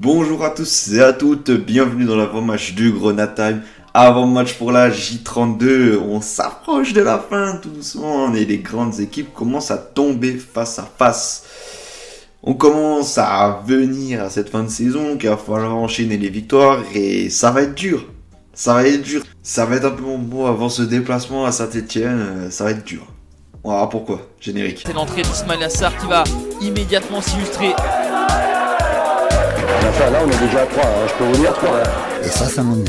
Bonjour à tous et à toutes, bienvenue dans l'avant-match du Grenade Avant-match pour la J32, on s'approche de la fin tout doucement et les grandes équipes commencent à tomber face à face. On commence à venir à cette fin de saison qu'il va falloir enchaîner les victoires et ça va être dur. Ça va être dur. Ça va être un peu mon mot avant ce déplacement à Saint-Etienne, ça va être dur. On va voir pourquoi? Générique. C'est l'entrée d'Ismail Assar qui va immédiatement s'illustrer là, on est déjà à 3, hein, je peux vous dire 3. Et ça, ça m'énerve.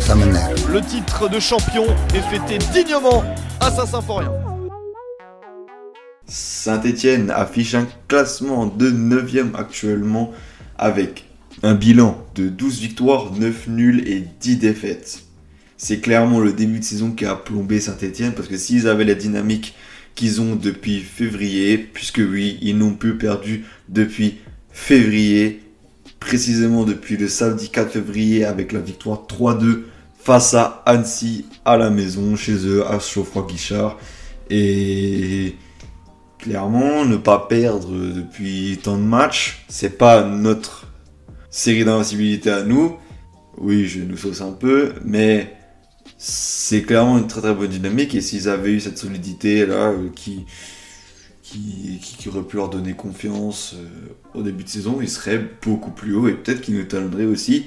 Ça m'énerve. Le titre de champion est fêté dignement à Saint-Symphorien. Saint-Etienne affiche un classement de 9ème actuellement avec un bilan de 12 victoires, 9 nuls et 10 défaites. C'est clairement le début de saison qui a plombé Saint-Etienne parce que s'ils avaient la dynamique qu'ils ont depuis février, puisque oui, ils n'ont plus perdu depuis février, précisément depuis le samedi 4 février avec la victoire 3-2 face à Annecy à la maison, chez eux, à Geoffroy-Guichard. Et clairement, ne pas perdre depuis tant de matchs, c'est pas notre série d'invincibilité à nous. Oui, je nous sauce un peu, mais c'est clairement une très très bonne dynamique. Et s'ils avaient eu cette solidité là, euh, qui, aurait pu leur donner confiance euh, au début de saison, ils seraient beaucoup plus haut et peut-être qu'ils nous talonneraient aussi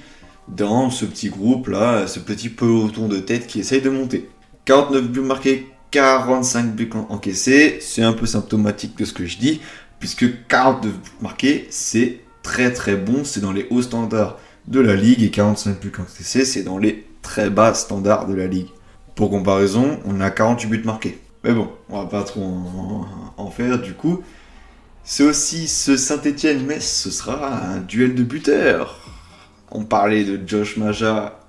dans ce petit groupe là, ce petit peloton de tête qui essaye de monter. 49 buts marqués, 45 buts encaissés, c'est un peu symptomatique de ce que je dis, puisque 49 buts marqués, c'est très très bon, c'est dans les hauts standards de la ligue, et 45 buts encaissés, c'est dans les très bas standards de la ligue. Pour comparaison, on a 48 buts marqués. Mais bon, on va pas trop en, faire du coup. C'est aussi ce Saint-Etienne-Metz, ce sera un duel de buteurs. On parlait de Josh Maja,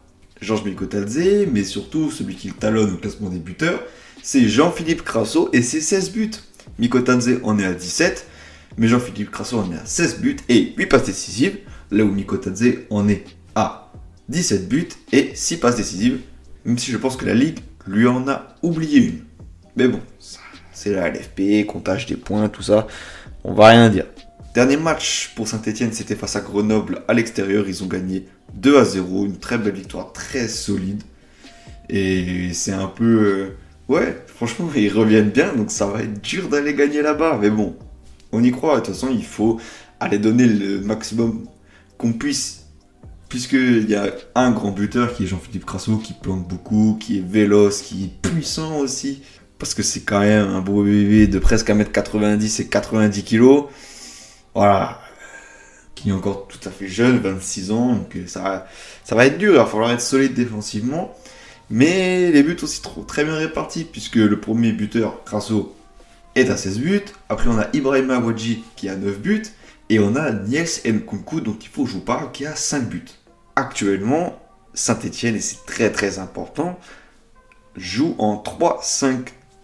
Georges Mikotadze, mais surtout celui qui talonne au classement des buteurs, c'est Jean-Philippe Crasso et ses 16 buts. Mikotadze en est à 17, mais Jean-Philippe Crasso en est à 16 buts et 8 passes décisives, là où Mikotadze en est à 17 buts et 6 passes décisives, même si je pense que la Ligue lui en a oublié une. Mais bon, c'est la LFP, comptage des points, tout ça. On va rien dire. Dernier match pour Saint-Etienne, c'était face à Grenoble à l'extérieur. Ils ont gagné 2 à 0. Une très belle victoire, très solide. Et c'est un peu. Euh, ouais, franchement, ils reviennent bien. Donc ça va être dur d'aller gagner là-bas. Mais bon, on y croit. De toute façon, il faut aller donner le maximum qu'on puisse. Puisqu'il y a un grand buteur qui est Jean-Philippe Crasso, qui plante beaucoup, qui est véloce, qui est puissant aussi parce que c'est quand même un beau bébé de presque 1m90 et 90 kg. Voilà. Qui est encore tout à fait jeune, 26 ans, donc euh, ça, ça va être dur, il va falloir être solide défensivement. Mais les buts aussi trop, très bien répartis, puisque le premier buteur, Crasso, est à 16 buts. Après, on a Ibrahim Awadji qui a 9 buts. Et on a Niels Nkunku, dont il faut que je vous parle, qui a 5 buts. Actuellement, Saint-Etienne, et c'est très très important, joue en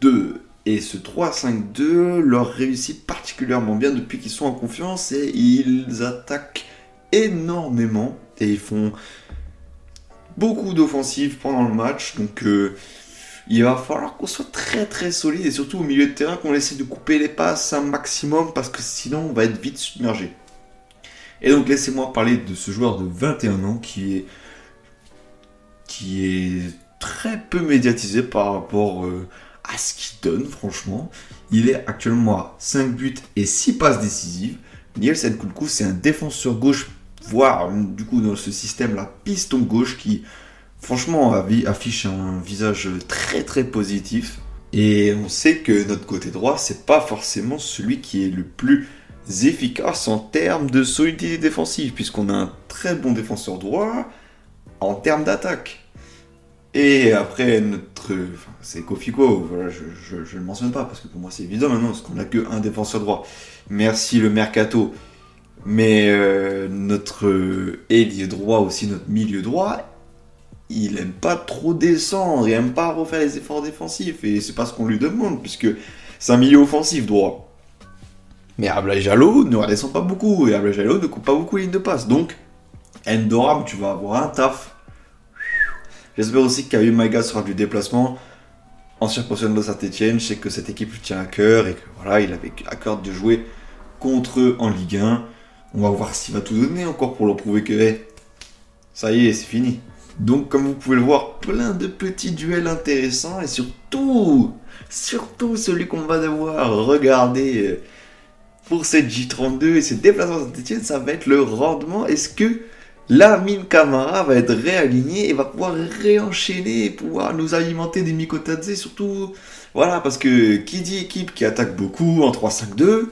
3-5 et ce 3-5-2 leur réussit particulièrement bien depuis qu'ils sont en confiance et ils attaquent énormément et ils font beaucoup d'offensives pendant le match. Donc euh, il va falloir qu'on soit très très solide et surtout au milieu de terrain qu'on essaie de couper les passes un maximum parce que sinon on va être vite submergé. Et donc laissez-moi parler de ce joueur de 21 ans qui est qui est très peu médiatisé par rapport euh, à ce qu'il donne, franchement. Il est actuellement à 5 buts et 6 passes décisives. Niels Nkunku, c'est un défenseur gauche, voire du coup dans ce système-là, piston gauche qui, franchement, affiche un visage très très positif. Et on sait que notre côté droit, c'est pas forcément celui qui est le plus efficace en termes de solidité défensive, puisqu'on a un très bon défenseur droit en termes d'attaque. Et après, notre. c'est Kofiko, voilà, je ne le mentionne pas parce que pour moi c'est évident maintenant, parce qu'on n'a qu'un défenseur droit. Merci le mercato. Mais euh, notre ailier droit, aussi notre milieu droit, il aime pas trop descendre, il aime pas refaire les efforts défensifs. Et c'est pas ce qu'on lui demande, puisque c'est un milieu offensif droit. Mais Jalo ne redescend pas beaucoup, et Jalo ne coupe pas beaucoup les lignes de passe. Donc, Endoram, tu vas avoir un taf J'espère aussi qu'Ayu Maïga sera du déplacement. Ancien professionnel de Saint-Etienne, je sais que cette équipe lui tient à cœur et que voilà, il avait à cœur de jouer contre eux en Ligue 1. On va voir s'il va tout donner encore pour leur prouver que ça y est, c'est fini. Donc comme vous pouvez le voir, plein de petits duels intéressants et surtout, surtout celui qu'on va devoir regarder euh, pour cette J32 et ce déplacement Saint-Etienne, ça va être le rendement. Est-ce que la mine Camara va être réalignée et va pouvoir réenchaîner pouvoir nous alimenter des Mikotadze surtout voilà parce que qui dit équipe qui attaque beaucoup en 3-5-2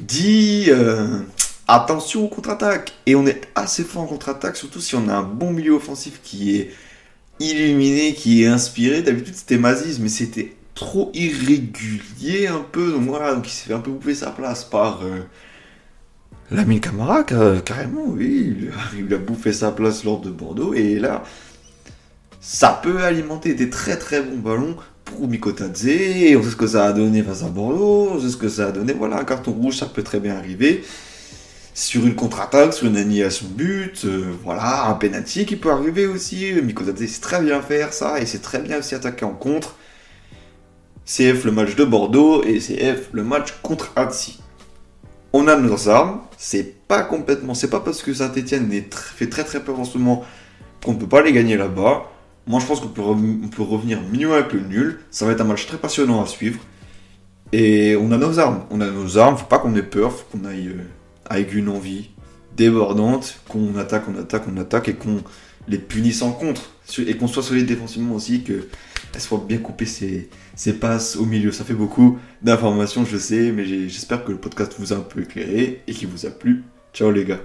dit euh, attention aux contre-attaques. Et on est assez fort en contre-attaque surtout si on a un bon milieu offensif qui est illuminé qui est inspiré. D'habitude c'était Mazis mais c'était trop irrégulier un peu. Donc voilà donc il s'est fait un peu bouffer sa place par euh, Lamine Camara, carrément, oui, il a bouffé sa place lors de Bordeaux, et là, ça peut alimenter des très très bons ballons pour Mikotadze, on sait ce que ça a donné face à Bordeaux, on sait ce que ça a donné, voilà, un carton rouge, ça peut très bien arriver, sur une contre-attaque, sur une annihilation but, euh, voilà, un penalty qui peut arriver aussi, Mikotadze sait très bien faire ça, et c'est très bien aussi attaquer en contre, CF le match de Bordeaux, et CF le match contre Annecy on a nos armes, c'est pas complètement, c'est pas parce que Saint-Etienne fait très très peur en ce moment qu'on ne peut pas les gagner là-bas. Moi je pense qu'on peut, revenir minimum avec le nul, ça va être un match très passionnant à suivre. Et on a nos armes, on a nos armes, faut pas qu'on ait peur, faut qu'on aille euh, avec une envie débordante, qu'on attaque, on attaque, on attaque et qu'on les punisse en contre. Et qu'on soit solide défensivement aussi, qu'elles soient bien coupées ses, ses passes au milieu? Ça fait beaucoup d'informations, je sais, mais j'espère que le podcast vous a un peu éclairé et qu'il vous a plu. Ciao les gars.